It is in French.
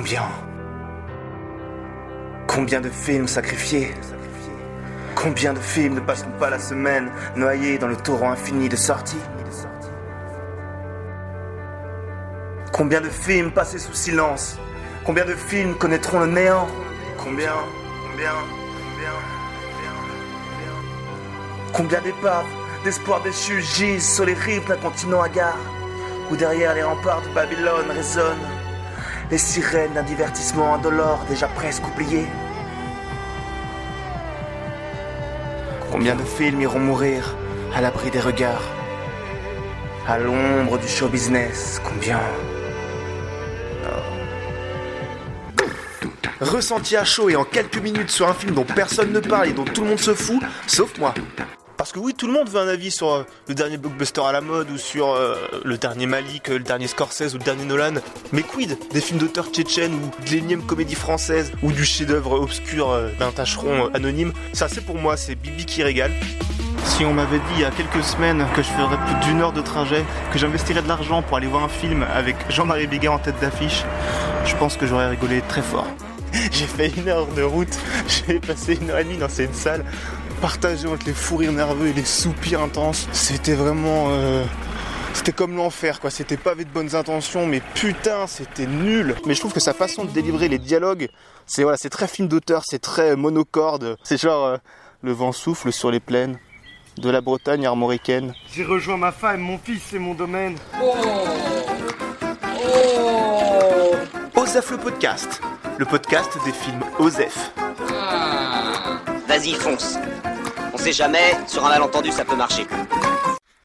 Combien? Combien de films sacrifiés? Combien de films ne passeront pas la semaine noyés dans le torrent infini de sorties? Combien de films passés sous silence? Combien de films connaîtront le néant? Combien? Combien? Combien? Combien Combien d'épaves, d'espoirs déchus gisent sur les rives d'un continent hagard Où derrière les remparts de Babylone résonnent? Les sirènes d'un divertissement indolore déjà presque oublié. Combien de films iront mourir à l'abri des regards? À l'ombre du show business, combien? Ressenti à chaud et en quelques minutes sur un film dont personne ne parle et dont tout le monde se fout, sauf moi. Parce que oui, tout le monde veut un avis sur euh, le dernier blockbuster à la mode ou sur euh, le dernier Malik, euh, le dernier Scorsese ou le dernier Nolan. Mais quid des films d'auteurs tchétchènes ou de l'énième comédie française ou du chef-d'œuvre obscur d'un tâcheron anonyme? Ça, c'est pour moi, c'est Bibi qui régale. Si on m'avait dit il y a quelques semaines que je ferais plus d'une heure de trajet, que j'investirais de l'argent pour aller voir un film avec Jean-Marie Béguin en tête d'affiche, je pense que j'aurais rigolé très fort. J'ai fait une heure de route, j'ai passé une heure et demie dans cette salle, partagée entre les fous rires nerveux et les soupirs intenses. C'était vraiment... euh, C'était comme l'enfer, quoi. C'était pas avec de bonnes intentions, mais putain, c'était nul. Mais je trouve que sa façon de délivrer les dialogues, c'est voilà, c'est très film d'auteur, c'est très monocorde. C'est genre euh, le vent souffle sur les plaines de la Bretagne armoricaine. J'ai rejoint ma femme, mon fils, c'est mon domaine. Osef le podcast, le podcast des films Osef. Vas-y, fonce. On sait jamais, sur un malentendu, ça peut marcher.